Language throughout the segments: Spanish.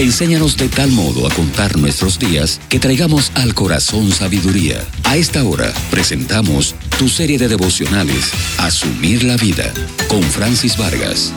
Enséñanos de tal modo a contar nuestros días que traigamos al corazón sabiduría. A esta hora presentamos tu serie de devocionales, Asumir la Vida, con Francis Vargas.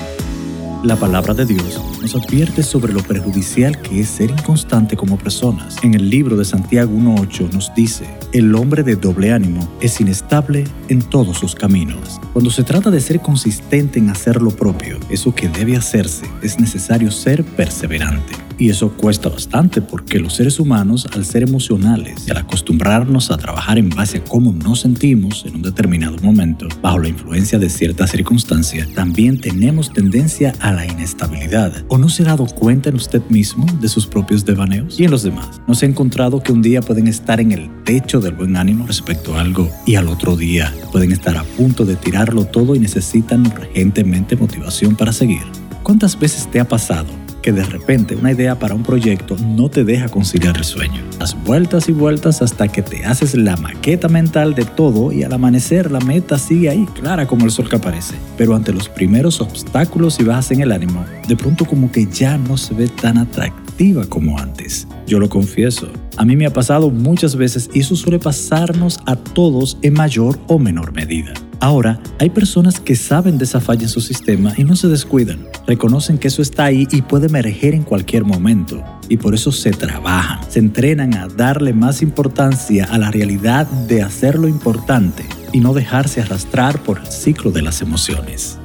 La palabra de Dios nos advierte sobre lo perjudicial que es ser inconstante como personas. En el libro de Santiago 1.8 nos dice, el hombre de doble ánimo es inestable en todos sus caminos. Cuando se trata de ser consistente en hacer lo propio, eso que debe hacerse, es necesario ser perseverante. Y eso cuesta bastante porque los seres humanos, al ser emocionales y al acostumbrarnos a trabajar en base a cómo nos sentimos en un determinado momento, bajo la influencia de cierta circunstancia, también tenemos tendencia a la inestabilidad. ¿O no se ha dado cuenta en usted mismo de sus propios devaneos y en los demás? ¿No se ha encontrado que un día pueden estar en el techo del buen ánimo respecto a algo y al otro día pueden estar a punto de tirarlo todo y necesitan urgentemente motivación para seguir? ¿Cuántas veces te ha pasado que de repente una idea para un proyecto no te deja conciliar el sueño. Das vueltas y vueltas hasta que te haces la maqueta mental de todo y al amanecer la meta sigue ahí, clara como el sol que aparece. Pero ante los primeros obstáculos y bajas en el ánimo, de pronto como que ya no se ve tan atractiva como antes. Yo lo confieso, a mí me ha pasado muchas veces y eso suele pasarnos a todos en mayor o menor medida. Ahora, hay personas que saben de esa falla en su sistema y no se descuidan. Reconocen que eso está ahí y puede emerger en cualquier momento. Y por eso se trabajan, se entrenan a darle más importancia a la realidad de hacer lo importante y no dejarse arrastrar por el ciclo de las emociones.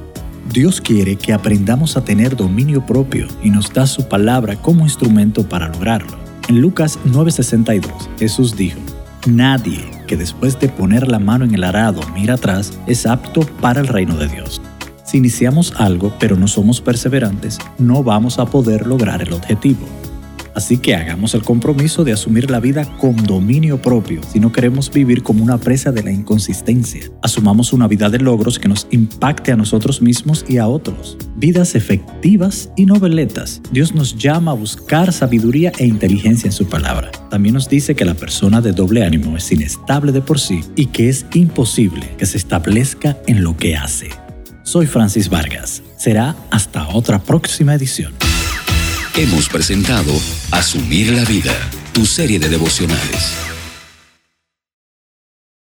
Dios quiere que aprendamos a tener dominio propio y nos da su palabra como instrumento para lograrlo. En Lucas 9:62, Jesús dijo, Nadie que después de poner la mano en el arado mira atrás es apto para el reino de Dios. Si iniciamos algo pero no somos perseverantes, no vamos a poder lograr el objetivo. Así que hagamos el compromiso de asumir la vida con dominio propio si no queremos vivir como una presa de la inconsistencia. Asumamos una vida de logros que nos impacte a nosotros mismos y a otros. Vidas efectivas y noveletas. Dios nos llama a buscar sabiduría e inteligencia en su palabra. También nos dice que la persona de doble ánimo es inestable de por sí y que es imposible que se establezca en lo que hace. Soy Francis Vargas. Será hasta otra próxima edición. Hemos presentado Asumir la Vida, tu serie de devocionales